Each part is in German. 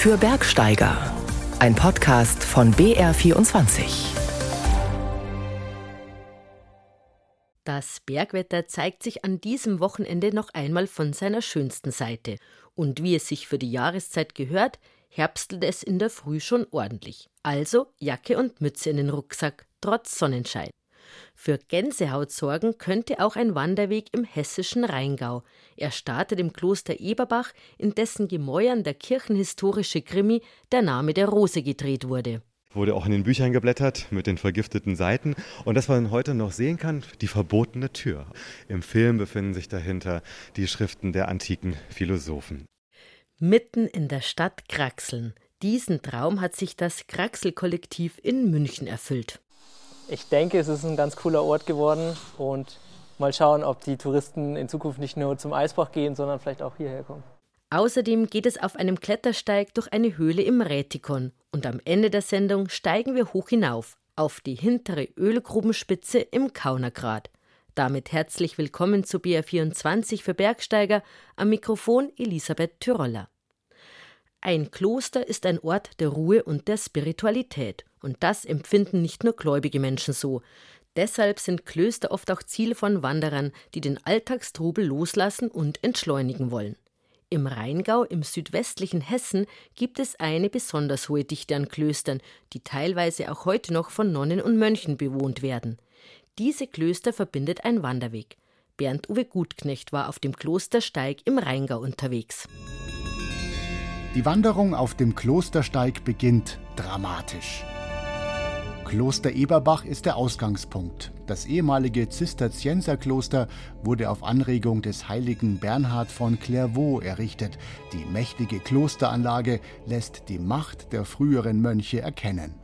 für Bergsteiger. Ein Podcast von BR24. Das Bergwetter zeigt sich an diesem Wochenende noch einmal von seiner schönsten Seite. Und wie es sich für die Jahreszeit gehört, herbstelt es in der Früh schon ordentlich. Also Jacke und Mütze in den Rucksack, trotz Sonnenschein. Für Gänsehaut sorgen könnte auch ein Wanderweg im hessischen Rheingau. Er startet im Kloster Eberbach, in dessen Gemäuern der kirchenhistorische Krimi Der Name der Rose gedreht wurde wurde auch in den Büchern geblättert mit den vergifteten Seiten. Und das, was man heute noch sehen kann, die verbotene Tür. Im Film befinden sich dahinter die Schriften der antiken Philosophen. Mitten in der Stadt Kraxeln. Diesen Traum hat sich das Kraxel-Kollektiv in München erfüllt ich denke, es ist ein ganz cooler Ort geworden und mal schauen, ob die Touristen in Zukunft nicht nur zum Eisbach gehen, sondern vielleicht auch hierher kommen. Außerdem geht es auf einem Klettersteig durch eine Höhle im Rätikon und am Ende der Sendung steigen wir hoch hinauf auf die hintere Ölgrubenspitze im Kaunergrat. Damit herzlich willkommen zu BR24 für Bergsteiger am Mikrofon Elisabeth Tyroller. Ein Kloster ist ein Ort der Ruhe und der Spiritualität. Und das empfinden nicht nur gläubige Menschen so. Deshalb sind Klöster oft auch Ziel von Wanderern, die den Alltagstrubel loslassen und entschleunigen wollen. Im Rheingau im südwestlichen Hessen gibt es eine besonders hohe Dichte an Klöstern, die teilweise auch heute noch von Nonnen und Mönchen bewohnt werden. Diese Klöster verbindet ein Wanderweg. Bernd Uwe Gutknecht war auf dem Klostersteig im Rheingau unterwegs. Die Wanderung auf dem Klostersteig beginnt dramatisch. Kloster Eberbach ist der Ausgangspunkt. Das ehemalige Zisterzienserkloster wurde auf Anregung des heiligen Bernhard von Clairvaux errichtet. Die mächtige Klosteranlage lässt die Macht der früheren Mönche erkennen.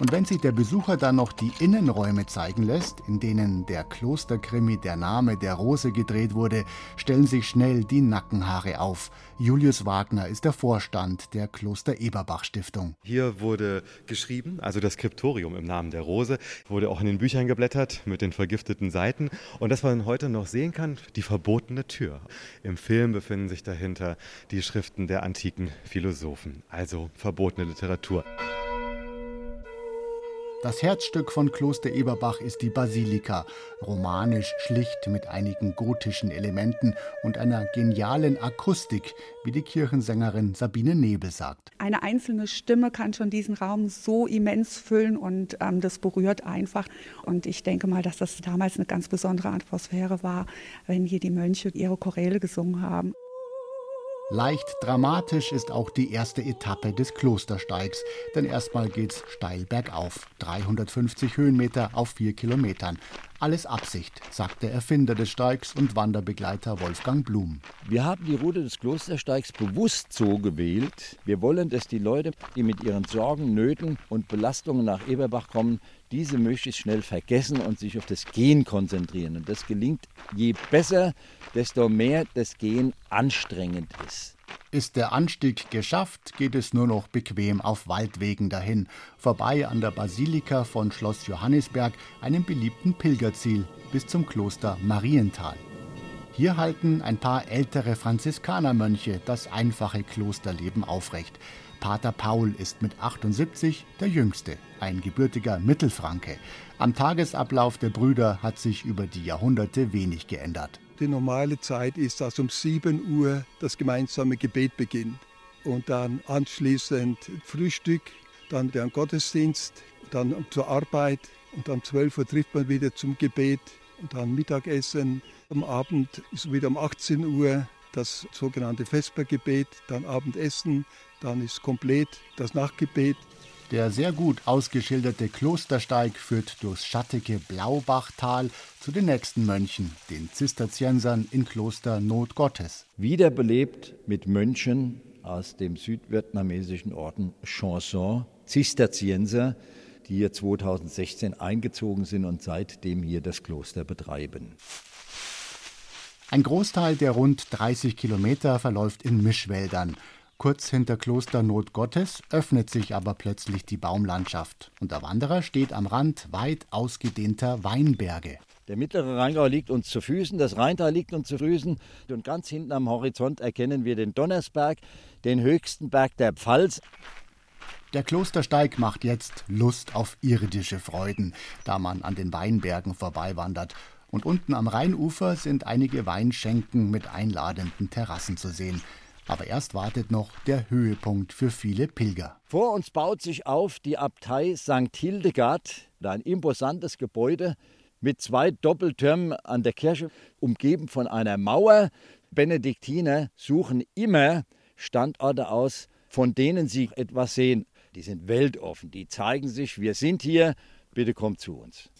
Und wenn sich der Besucher dann noch die Innenräume zeigen lässt, in denen der Klosterkrimi Der Name der Rose gedreht wurde, stellen sich schnell die Nackenhaare auf. Julius Wagner ist der Vorstand der Kloster Eberbach Stiftung. Hier wurde geschrieben, also das Skriptorium im Namen der Rose, wurde auch in den Büchern geblättert mit den vergifteten Seiten. Und das, was man heute noch sehen kann, die verbotene Tür. Im Film befinden sich dahinter die Schriften der antiken Philosophen, also verbotene Literatur. Das Herzstück von Kloster Eberbach ist die Basilika, romanisch schlicht mit einigen gotischen Elementen und einer genialen Akustik, wie die Kirchensängerin Sabine Nebel sagt. Eine einzelne Stimme kann schon diesen Raum so immens füllen und ähm, das berührt einfach. Und ich denke mal, dass das damals eine ganz besondere Atmosphäre war, wenn hier die Mönche ihre Choräle gesungen haben. Leicht dramatisch ist auch die erste Etappe des Klostersteigs, denn erstmal geht's steil bergauf, 350 Höhenmeter auf vier Kilometern. Alles Absicht, sagt der Erfinder des Steigs und Wanderbegleiter Wolfgang Blum. Wir haben die Route des Klostersteigs bewusst so gewählt. Wir wollen, dass die Leute, die mit ihren Sorgen, Nöten und Belastungen nach Eberbach kommen, diese möglichst schnell vergessen und sich auf das Gehen konzentrieren. Und das gelingt je besser, desto mehr das Gehen anstrengend ist. Ist der Anstieg geschafft, geht es nur noch bequem auf Waldwegen dahin, vorbei an der Basilika von Schloss Johannisberg, einem beliebten Pilgerziel, bis zum Kloster Marienthal. Hier halten ein paar ältere Franziskanermönche das einfache Klosterleben aufrecht. Pater Paul ist mit 78 der Jüngste, ein gebürtiger Mittelfranke. Am Tagesablauf der Brüder hat sich über die Jahrhunderte wenig geändert. Die normale Zeit ist, dass um 7 Uhr das gemeinsame Gebet beginnt und dann anschließend Frühstück, dann der Gottesdienst, dann zur Arbeit und um 12 Uhr trifft man wieder zum Gebet und dann Mittagessen. Am Abend ist wieder um 18 Uhr das sogenannte Vespergebet, dann Abendessen, dann ist komplett das Nachtgebet der sehr gut ausgeschilderte Klostersteig führt durchs schattige Blaubachtal zu den nächsten Mönchen, den Zisterziensern in Kloster Not Gottes. Wiederbelebt mit Mönchen aus dem südvietnamesischen Orden Chanson, Zisterzienser, die hier 2016 eingezogen sind und seitdem hier das Kloster betreiben. Ein Großteil der rund 30 Kilometer verläuft in Mischwäldern. Kurz hinter Kloster Not Gottes öffnet sich aber plötzlich die Baumlandschaft und der Wanderer steht am Rand weit ausgedehnter Weinberge. Der mittlere Rheingau liegt uns zu Füßen, das Rheintal liegt uns zu Füßen und ganz hinten am Horizont erkennen wir den Donnersberg, den höchsten Berg der Pfalz. Der Klostersteig macht jetzt Lust auf irdische Freuden, da man an den Weinbergen vorbeiwandert. Und unten am Rheinufer sind einige Weinschenken mit einladenden Terrassen zu sehen. Aber erst wartet noch der Höhepunkt für viele Pilger. Vor uns baut sich auf die Abtei St. Hildegard, ein imposantes Gebäude mit zwei Doppeltürmen an der Kirche, umgeben von einer Mauer. Benediktiner suchen immer Standorte aus, von denen sie etwas sehen. Die sind weltoffen, die zeigen sich, wir sind hier, bitte kommt zu uns.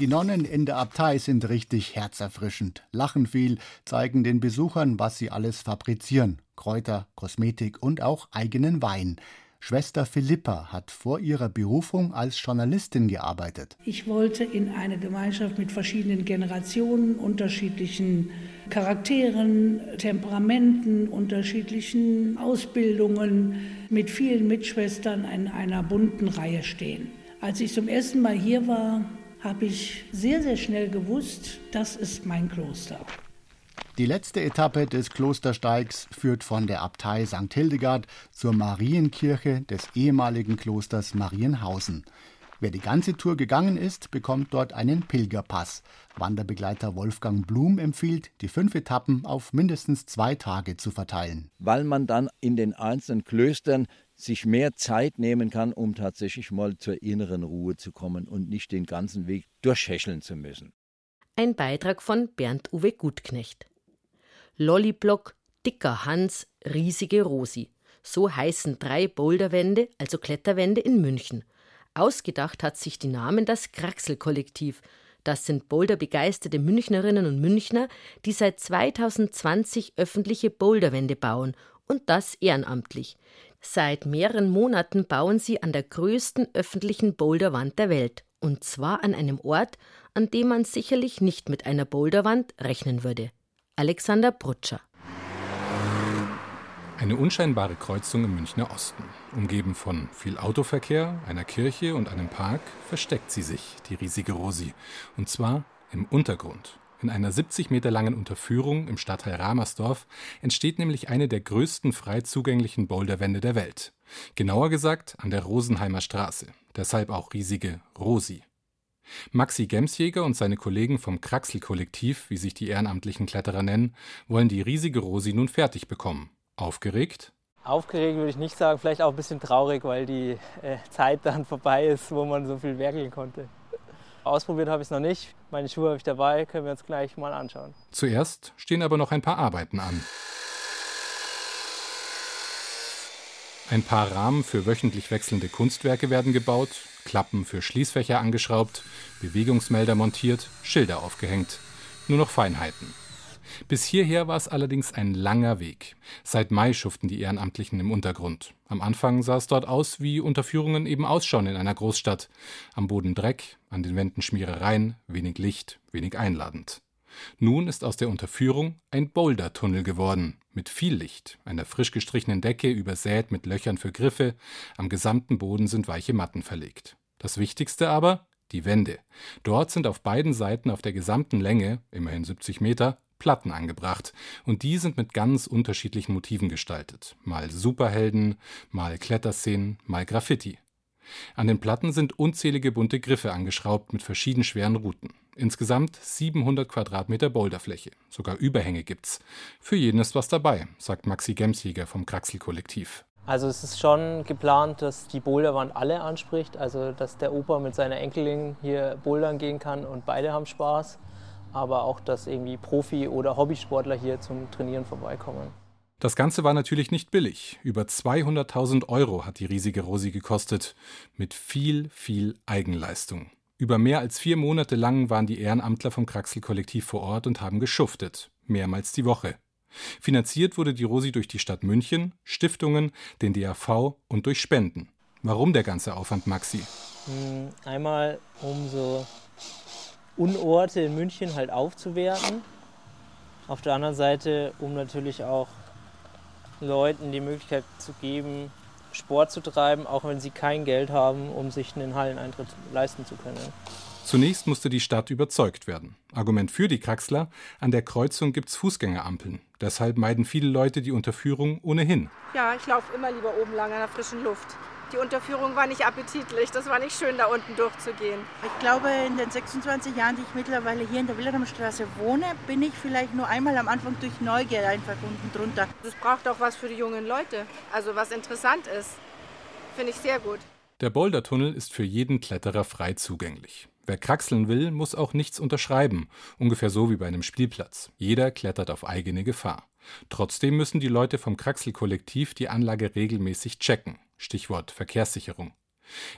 Die Nonnen in der Abtei sind richtig herzerfrischend, lachen viel, zeigen den Besuchern, was sie alles fabrizieren. Kräuter, Kosmetik und auch eigenen Wein. Schwester Philippa hat vor ihrer Berufung als Journalistin gearbeitet. Ich wollte in eine Gemeinschaft mit verschiedenen Generationen, unterschiedlichen Charakteren, Temperamenten, unterschiedlichen Ausbildungen mit vielen Mitschwestern in einer bunten Reihe stehen. Als ich zum ersten Mal hier war, habe ich sehr, sehr schnell gewusst, das ist mein Kloster. Die letzte Etappe des Klostersteigs führt von der Abtei St. Hildegard zur Marienkirche des ehemaligen Klosters Marienhausen. Wer die ganze Tour gegangen ist, bekommt dort einen Pilgerpass. Wanderbegleiter Wolfgang Blum empfiehlt, die fünf Etappen auf mindestens zwei Tage zu verteilen. Weil man dann in den einzelnen Klöstern sich mehr Zeit nehmen kann, um tatsächlich mal zur inneren Ruhe zu kommen und nicht den ganzen Weg durchhecheln zu müssen. Ein Beitrag von Bernd Uwe Gutknecht. Lolliblock, Dicker Hans, Riesige Rosi. So heißen drei Boulderwände, also Kletterwände in München. Ausgedacht hat sich die Namen das Kraxel-Kollektiv. Das sind boulderbegeisterte Münchnerinnen und Münchner, die seit 2020 öffentliche Boulderwände bauen und das ehrenamtlich. Seit mehreren Monaten bauen sie an der größten öffentlichen Boulderwand der Welt, und zwar an einem Ort, an dem man sicherlich nicht mit einer Boulderwand rechnen würde. Alexander Brutscher. Eine unscheinbare Kreuzung im Münchner Osten. Umgeben von viel Autoverkehr, einer Kirche und einem Park versteckt sie sich, die riesige Rosi. Und zwar im Untergrund. In einer 70 Meter langen Unterführung im Stadtteil Ramersdorf entsteht nämlich eine der größten frei zugänglichen Boulderwände der Welt. Genauer gesagt an der Rosenheimer Straße. Deshalb auch riesige Rosi. Maxi Gemsjäger und seine Kollegen vom Kraxel-Kollektiv, wie sich die ehrenamtlichen Kletterer nennen, wollen die riesige Rosi nun fertig bekommen. Aufgeregt? Aufgeregt würde ich nicht sagen, vielleicht auch ein bisschen traurig, weil die äh, Zeit dann vorbei ist, wo man so viel werkeln konnte. Ausprobiert habe ich es noch nicht. Meine Schuhe habe ich dabei, können wir uns gleich mal anschauen. Zuerst stehen aber noch ein paar Arbeiten an. Ein paar Rahmen für wöchentlich wechselnde Kunstwerke werden gebaut, Klappen für Schließfächer angeschraubt, Bewegungsmelder montiert, Schilder aufgehängt. Nur noch Feinheiten. Bis hierher war es allerdings ein langer Weg. Seit Mai schuften die Ehrenamtlichen im Untergrund. Am Anfang sah es dort aus, wie Unterführungen eben ausschauen in einer Großstadt. Am Boden Dreck, an den Wänden Schmierereien, wenig Licht, wenig einladend. Nun ist aus der Unterführung ein Bouldertunnel geworden, mit viel Licht, einer frisch gestrichenen Decke übersät mit Löchern für Griffe, am gesamten Boden sind weiche Matten verlegt. Das Wichtigste aber, die Wände. Dort sind auf beiden Seiten auf der gesamten Länge, immerhin 70 Meter, Platten angebracht, und die sind mit ganz unterschiedlichen Motiven gestaltet. Mal Superhelden, mal Kletterszenen, mal Graffiti. An den Platten sind unzählige bunte Griffe angeschraubt mit verschieden schweren Routen. Insgesamt 700 Quadratmeter Boulderfläche. Sogar Überhänge gibt's. Für jeden ist was dabei, sagt Maxi Gemsjäger vom Kraxel-Kollektiv. Also es ist schon geplant, dass die Boulderwand alle anspricht, also dass der Opa mit seiner Enkelin hier bouldern gehen kann und beide haben Spaß, aber auch, dass irgendwie Profi- oder Hobbysportler hier zum Trainieren vorbeikommen. Das Ganze war natürlich nicht billig. Über 200.000 Euro hat die riesige Rosi gekostet. Mit viel, viel Eigenleistung. Über mehr als vier Monate lang waren die Ehrenamtler vom Kraxel-Kollektiv vor Ort und haben geschuftet. Mehrmals die Woche. Finanziert wurde die Rosi durch die Stadt München, Stiftungen, den DAV und durch Spenden. Warum der ganze Aufwand, Maxi? Hm, einmal, um so Unorte in München halt aufzuwerten. Auf der anderen Seite, um natürlich auch Leuten die Möglichkeit zu geben, Sport zu treiben, auch wenn sie kein Geld haben, um sich einen Halleneintritt leisten zu können. Zunächst musste die Stadt überzeugt werden. Argument für die Kraxler, an der Kreuzung gibt's Fußgängerampeln. Deshalb meiden viele Leute die Unterführung ohnehin. Ja, ich laufe immer lieber oben lang an der frischen Luft. Die Unterführung war nicht appetitlich, das war nicht schön, da unten durchzugehen. Ich glaube, in den 26 Jahren, die ich mittlerweile hier in der Wilhelmstraße wohne, bin ich vielleicht nur einmal am Anfang durch Neugier einfach unten drunter. Das braucht auch was für die jungen Leute, also was interessant ist. Finde ich sehr gut. Der Bouldertunnel ist für jeden Kletterer frei zugänglich. Wer kraxeln will, muss auch nichts unterschreiben, ungefähr so wie bei einem Spielplatz. Jeder klettert auf eigene Gefahr. Trotzdem müssen die Leute vom Kraxelkollektiv die Anlage regelmäßig checken. Stichwort Verkehrssicherung.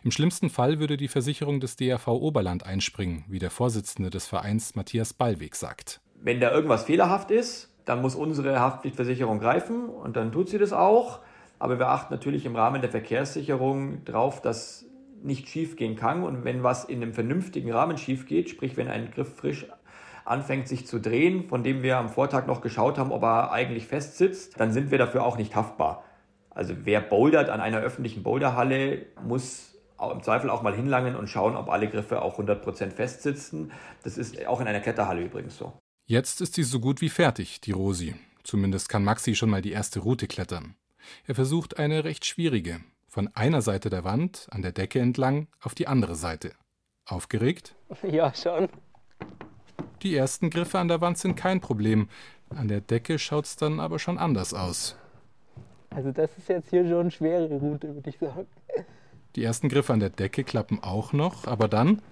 Im schlimmsten Fall würde die Versicherung des DRV Oberland einspringen, wie der Vorsitzende des Vereins Matthias Ballweg sagt. Wenn da irgendwas fehlerhaft ist, dann muss unsere Haftpflichtversicherung greifen und dann tut sie das auch. Aber wir achten natürlich im Rahmen der Verkehrssicherung darauf, dass nicht schief gehen kann. Und wenn was in einem vernünftigen Rahmen schief geht, sprich wenn ein Griff frisch anfängt sich zu drehen, von dem wir am Vortag noch geschaut haben, ob er eigentlich fest sitzt, dann sind wir dafür auch nicht haftbar. Also wer bouldert an einer öffentlichen Boulderhalle, muss im Zweifel auch mal hinlangen und schauen, ob alle Griffe auch 100% fest sitzen. Das ist auch in einer Kletterhalle übrigens so. Jetzt ist sie so gut wie fertig, die Rosi. Zumindest kann Maxi schon mal die erste Route klettern. Er versucht eine recht schwierige, von einer Seite der Wand an der Decke entlang auf die andere Seite. Aufgeregt? Ja, schon. Die ersten Griffe an der Wand sind kein Problem. An der Decke schaut es dann aber schon anders aus. Also das ist jetzt hier schon eine schwere Route, würde ich sagen. Die ersten Griffe an der Decke klappen auch noch, aber dann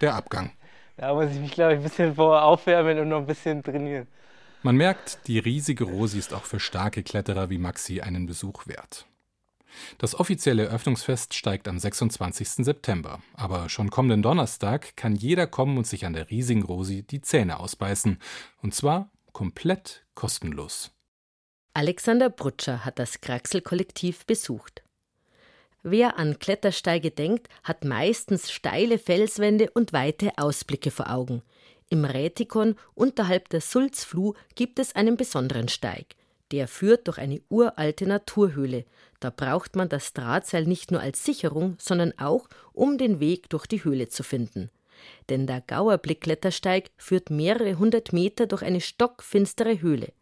der Abgang. Da muss ich mich, glaube ich, ein bisschen vorher aufwärmen und noch ein bisschen trainieren. Man merkt, die riesige Rosi ist auch für starke Kletterer wie Maxi einen Besuch wert. Das offizielle Eröffnungsfest steigt am 26. September, aber schon kommenden Donnerstag kann jeder kommen und sich an der riesigen Rosi die Zähne ausbeißen, und zwar komplett kostenlos. Alexander Brutscher hat das Kraxel-Kollektiv besucht. Wer an Klettersteige denkt, hat meistens steile Felswände und weite Ausblicke vor Augen. Im Rätikon unterhalb der Sulzfluh gibt es einen besonderen Steig. Der führt durch eine uralte Naturhöhle. Da braucht man das Drahtseil nicht nur als Sicherung, sondern auch, um den Weg durch die Höhle zu finden. Denn der Gauerblick-Klettersteig führt mehrere hundert Meter durch eine stockfinstere Höhle.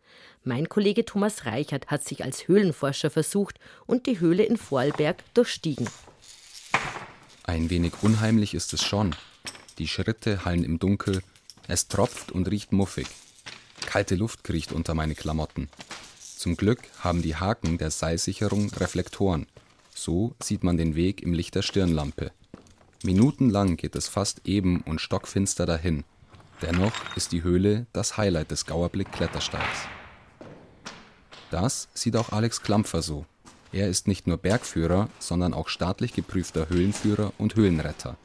Mein Kollege Thomas Reichert hat sich als Höhlenforscher versucht und die Höhle in Vorarlberg durchstiegen. Ein wenig unheimlich ist es schon. Die Schritte hallen im Dunkel, es tropft und riecht muffig. Kalte Luft kriecht unter meine Klamotten. Zum Glück haben die Haken der Seilsicherung Reflektoren. So sieht man den Weg im Licht der Stirnlampe. Minutenlang geht es fast eben und stockfinster dahin. Dennoch ist die Höhle das Highlight des Gauerblick-Klettersteigs. Das sieht auch Alex Klampfer so. Er ist nicht nur Bergführer, sondern auch staatlich geprüfter Höhlenführer und Höhlenretter.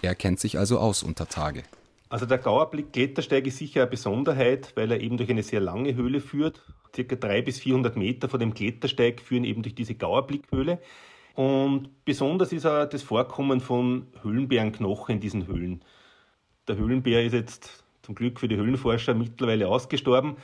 Er kennt sich also aus unter Tage. Also der Gauerblick-Klettersteig ist sicher eine Besonderheit, weil er eben durch eine sehr lange Höhle führt. Circa 300 bis 400 Meter von dem Klettersteig führen eben durch diese Gauerblickhöhle. Und besonders ist auch das Vorkommen von Höhlenbärenknochen in diesen Höhlen. Der Höhlenbär ist jetzt zum Glück für die Höhlenforscher mittlerweile ausgestorben.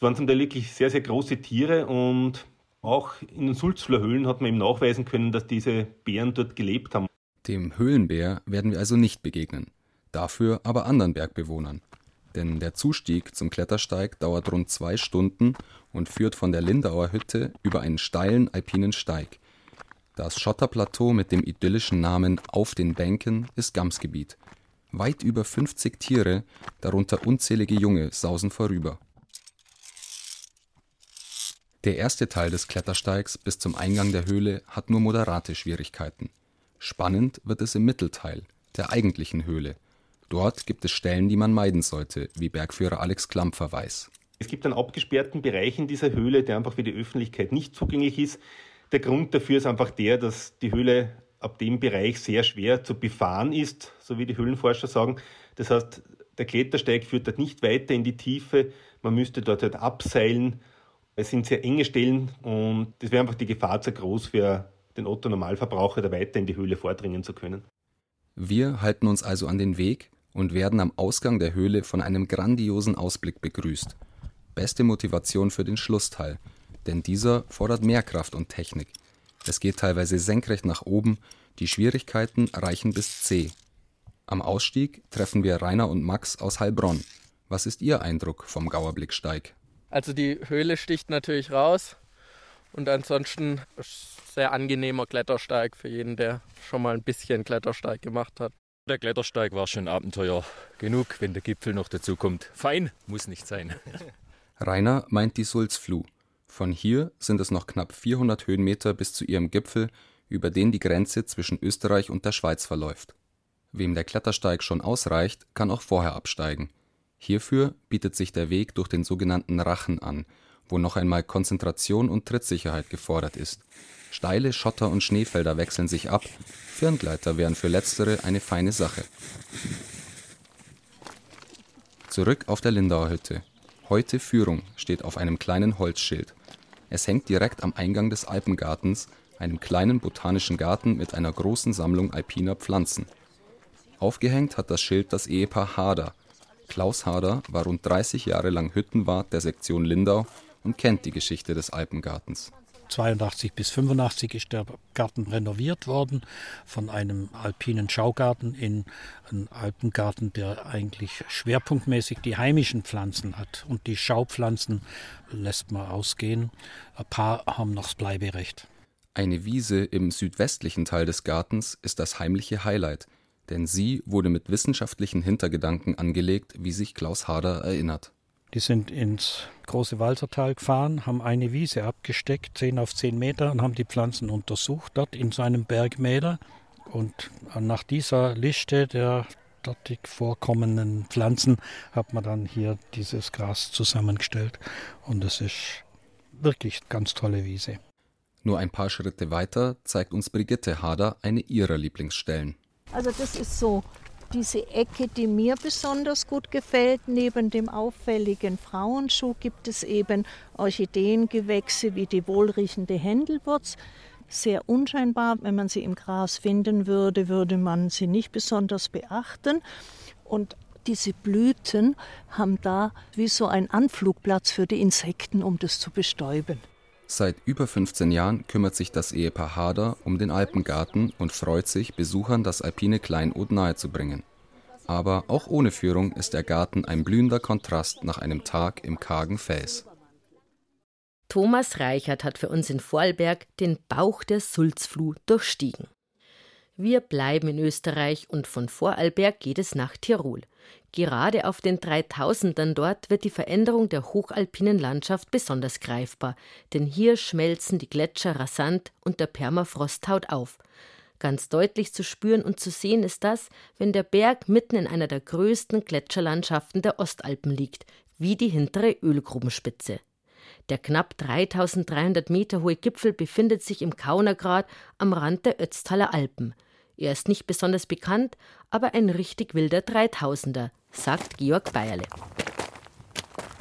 Es waren zum Teil wirklich sehr, sehr große Tiere und auch in den Sulzfler Höhlen hat man eben nachweisen können, dass diese Bären dort gelebt haben. Dem Höhlenbär werden wir also nicht begegnen, dafür aber anderen Bergbewohnern. Denn der Zustieg zum Klettersteig dauert rund zwei Stunden und führt von der Lindauer Hütte über einen steilen alpinen Steig. Das Schotterplateau mit dem idyllischen Namen Auf den Bänken ist Gamsgebiet. Weit über 50 Tiere, darunter unzählige Junge, sausen vorüber. Der erste Teil des Klettersteigs bis zum Eingang der Höhle hat nur moderate Schwierigkeiten. Spannend wird es im Mittelteil, der eigentlichen Höhle. Dort gibt es Stellen, die man meiden sollte, wie Bergführer Alex Klampfer weiß. Es gibt einen abgesperrten Bereich in dieser Höhle, der einfach für die Öffentlichkeit nicht zugänglich ist. Der Grund dafür ist einfach der, dass die Höhle ab dem Bereich sehr schwer zu befahren ist, so wie die Höhlenforscher sagen. Das heißt, der Klettersteig führt dort nicht weiter in die Tiefe. Man müsste dort halt abseilen es sind sehr enge Stellen und es wäre einfach die Gefahr zu groß für den Otto Normalverbraucher, da weiter in die Höhle vordringen zu können. Wir halten uns also an den Weg und werden am Ausgang der Höhle von einem grandiosen Ausblick begrüßt. Beste Motivation für den Schlussteil, denn dieser fordert mehr Kraft und Technik. Es geht teilweise senkrecht nach oben, Die Schwierigkeiten reichen bis C. Am Ausstieg treffen wir Rainer und Max aus Heilbronn. Was ist Ihr Eindruck vom Gauerblicksteig? Also die Höhle sticht natürlich raus und ansonsten sehr angenehmer Klettersteig für jeden, der schon mal ein bisschen Klettersteig gemacht hat. Der Klettersteig war schon Abenteuer genug, wenn der Gipfel noch dazu kommt. Fein muss nicht sein. Rainer meint die Sulzfluh. Von hier sind es noch knapp 400 Höhenmeter bis zu ihrem Gipfel, über den die Grenze zwischen Österreich und der Schweiz verläuft. Wem der Klettersteig schon ausreicht, kann auch vorher absteigen. Hierfür bietet sich der Weg durch den sogenannten Rachen an, wo noch einmal Konzentration und Trittsicherheit gefordert ist. Steile Schotter und Schneefelder wechseln sich ab, Firngleiter wären für letztere eine feine Sache. Zurück auf der Lindauer Hütte. Heute Führung steht auf einem kleinen Holzschild. Es hängt direkt am Eingang des Alpengartens, einem kleinen botanischen Garten mit einer großen Sammlung alpiner Pflanzen. Aufgehängt hat das Schild das Ehepaar Hader. Klaus Hader war rund 30 Jahre lang Hüttenwart der Sektion Lindau und kennt die Geschichte des Alpengartens. 82 bis 85 ist der Garten renoviert worden von einem alpinen Schaugarten in einen Alpengarten, der eigentlich schwerpunktmäßig die heimischen Pflanzen hat. Und die Schaupflanzen lässt man ausgehen. Ein paar haben noch das Bleiberecht. Eine Wiese im südwestlichen Teil des Gartens ist das heimliche Highlight – denn sie wurde mit wissenschaftlichen Hintergedanken angelegt, wie sich Klaus Harder erinnert. Die sind ins große Walsertal gefahren, haben eine Wiese abgesteckt, 10 auf 10 Meter, und haben die Pflanzen untersucht dort in seinem Bergmäler. Und nach dieser Liste der dort vorkommenden Pflanzen hat man dann hier dieses Gras zusammengestellt. Und es ist wirklich ganz tolle Wiese. Nur ein paar Schritte weiter zeigt uns Brigitte Hader eine ihrer Lieblingsstellen. Also das ist so diese Ecke, die mir besonders gut gefällt. Neben dem auffälligen Frauenschuh gibt es eben Orchideengewächse wie die wohlriechende Händelwurz. Sehr unscheinbar, wenn man sie im Gras finden würde, würde man sie nicht besonders beachten. Und diese Blüten haben da wie so einen Anflugplatz für die Insekten, um das zu bestäuben. Seit über 15 Jahren kümmert sich das Ehepaar Hader um den Alpengarten und freut sich, Besuchern das alpine Kleinod nahezubringen. Aber auch ohne Führung ist der Garten ein blühender Kontrast nach einem Tag im kargen Fels. Thomas Reichert hat für uns in Vorarlberg den Bauch der Sulzfluh durchstiegen. Wir bleiben in Österreich und von Vorarlberg geht es nach Tirol. Gerade auf den 3000ern dort wird die Veränderung der hochalpinen Landschaft besonders greifbar, denn hier schmelzen die Gletscher rasant und der Permafrost taut auf. Ganz deutlich zu spüren und zu sehen ist das, wenn der Berg mitten in einer der größten Gletscherlandschaften der Ostalpen liegt, wie die hintere Ölgrubenspitze. Der knapp 3300 Meter hohe Gipfel befindet sich im Kaunergrad am Rand der Ötztaler Alpen. Er ist nicht besonders bekannt, aber ein richtig wilder Dreitausender, sagt Georg Bayerle.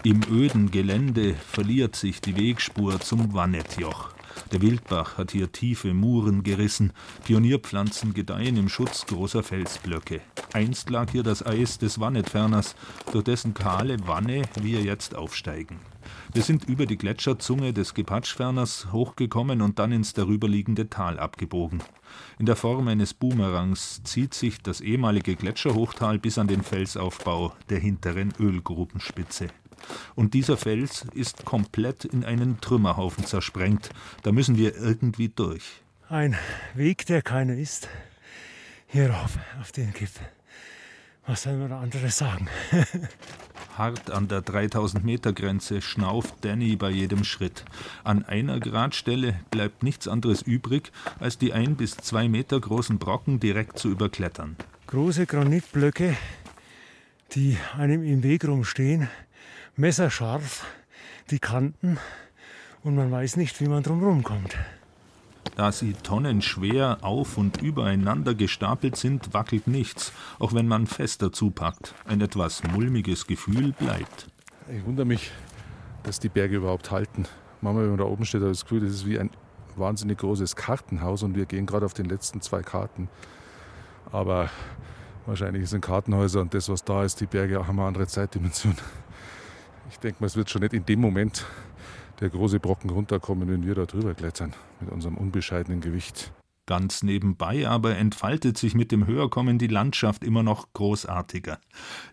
Im öden Gelände verliert sich die Wegspur zum Wannetjoch. Der Wildbach hat hier tiefe Muren gerissen, Pionierpflanzen gedeihen im Schutz großer Felsblöcke. Einst lag hier das Eis des Wannetferners, durch dessen kahle Wanne wir jetzt aufsteigen. Wir sind über die Gletscherzunge des Gepatschferners hochgekommen und dann ins darüberliegende Tal abgebogen. In der Form eines Boomerangs zieht sich das ehemalige Gletscherhochtal bis an den Felsaufbau der hinteren Ölgrubenspitze. Und dieser Fels ist komplett in einen Trümmerhaufen zersprengt. Da müssen wir irgendwie durch. Ein Weg, der keiner ist. Hier rauf, auf den Gipfel. Was soll man da anderes sagen? Hart an der 3000 Meter Grenze schnauft Danny bei jedem Schritt. An einer Gradstelle bleibt nichts anderes übrig, als die ein bis zwei Meter großen Brocken direkt zu überklettern. Große Granitblöcke, die einem im Weg rumstehen, messerscharf, die Kanten und man weiß nicht, wie man drum kommt. Da sie tonnenschwer auf und übereinander gestapelt sind, wackelt nichts, auch wenn man fester zupackt. Ein etwas mulmiges Gefühl bleibt. Ich wundere mich, dass die Berge überhaupt halten. Manchmal, wenn man da oben steht, habe ich das Gefühl, das ist wie ein wahnsinnig großes Kartenhaus und wir gehen gerade auf den letzten zwei Karten. Aber wahrscheinlich sind Kartenhäuser und das, was da ist, die Berge auch eine andere Zeitdimension. Ich denke mal, es wird schon nicht in dem Moment der große Brocken runterkommen, wenn wir da drüber klettern mit unserem unbescheidenen Gewicht. Ganz nebenbei aber entfaltet sich mit dem Höherkommen die Landschaft immer noch großartiger.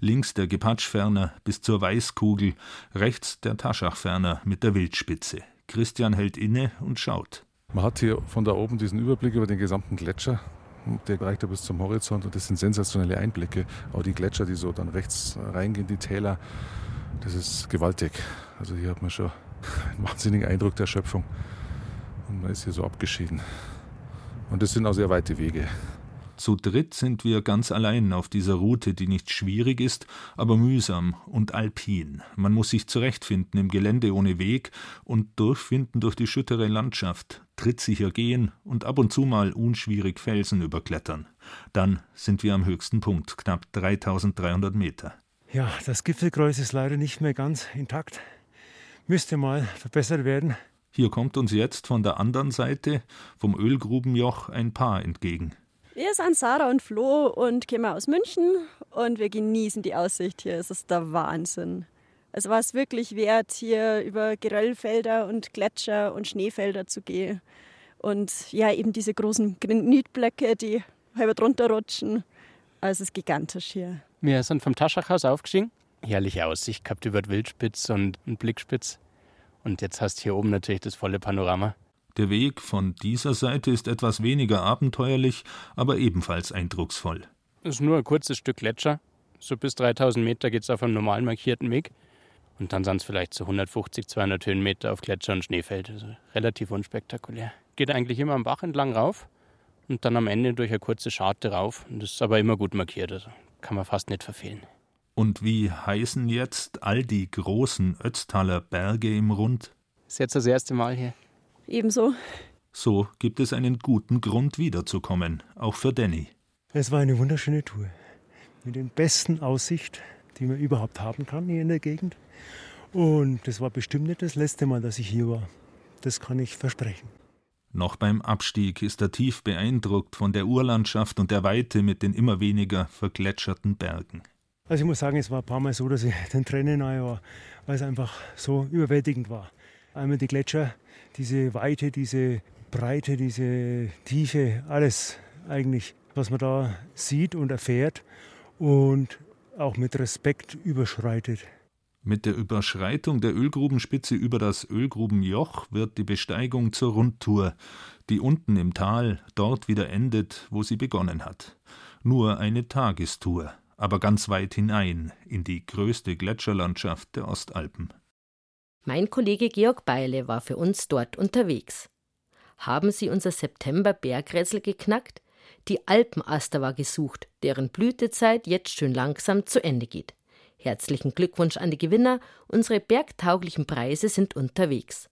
Links der Gepatschferner bis zur Weißkugel, rechts der Taschachferner mit der Wildspitze. Christian hält inne und schaut. Man hat hier von da oben diesen Überblick über den gesamten Gletscher. Der reicht ja bis zum Horizont und das sind sensationelle Einblicke. Auch die Gletscher, die so dann rechts reingehen, die Täler, das ist gewaltig. Also hier hat man schon einen wahnsinnigen Eindruck der Schöpfung. Und man ist hier so abgeschieden. Und das sind auch sehr weite Wege. Zu dritt sind wir ganz allein auf dieser Route, die nicht schwierig ist, aber mühsam und alpin. Man muss sich zurechtfinden im Gelände ohne Weg und durchfinden durch die schüttere Landschaft, trittsicher gehen und ab und zu mal unschwierig Felsen überklettern. Dann sind wir am höchsten Punkt, knapp 3300 Meter. Ja, das Gipfelkreuz ist leider nicht mehr ganz intakt. Müsste mal verbessert werden. Hier kommt uns jetzt von der anderen Seite, vom Ölgrubenjoch, ein Paar entgegen. Wir sind Sarah und Flo und kommen aus München und wir genießen die Aussicht hier. Es ist der Wahnsinn. Es war es wirklich wert, hier über Geröllfelder und Gletscher und Schneefelder zu gehen. Und ja, eben diese großen Granitblöcke, die halb drunter rutschen. Also es ist gigantisch hier. Wir sind vom Taschachhaus aufgestiegen. Herrliche Aussicht gehabt über die Wildspitz und Blickspitz. Und jetzt hast du hier oben natürlich das volle Panorama. Der Weg von dieser Seite ist etwas weniger abenteuerlich, aber ebenfalls eindrucksvoll. Es ist nur ein kurzes Stück Gletscher. So bis 3000 Meter geht es auf einem normal markierten Weg. Und dann sind es vielleicht so 150, 200 Höhenmeter auf Gletscher und Schneefeld. Also relativ unspektakulär. Geht eigentlich immer am Bach entlang rauf und dann am Ende durch eine kurze Scharte rauf. Und das ist aber immer gut markiert, also kann man fast nicht verfehlen. Und wie heißen jetzt all die großen Ötztaler Berge im Rund? Das ist jetzt das erste Mal hier. Ebenso. So gibt es einen guten Grund wiederzukommen, auch für Danny. Es war eine wunderschöne Tour. Mit der besten Aussicht, die man überhaupt haben kann hier in der Gegend. Und das war bestimmt nicht das letzte Mal, dass ich hier war. Das kann ich versprechen. Noch beim Abstieg ist er tief beeindruckt von der Urlandschaft und der Weite mit den immer weniger vergletscherten Bergen. Also ich muss sagen, es war ein paar Mal so, dass ich den Tränen nahe war, weil es einfach so überwältigend war. Einmal die Gletscher, diese Weite, diese Breite, diese Tiefe, alles eigentlich, was man da sieht und erfährt und auch mit Respekt überschreitet. Mit der Überschreitung der Ölgrubenspitze über das Ölgrubenjoch wird die Besteigung zur Rundtour, die unten im Tal dort wieder endet, wo sie begonnen hat. Nur eine Tagestour aber ganz weit hinein in die größte Gletscherlandschaft der Ostalpen. Mein Kollege Georg Beile war für uns dort unterwegs. Haben Sie unser September-Bergrätsel geknackt? Die Alpenaster war gesucht, deren Blütezeit jetzt schön langsam zu Ende geht. Herzlichen Glückwunsch an die Gewinner, unsere bergtauglichen Preise sind unterwegs.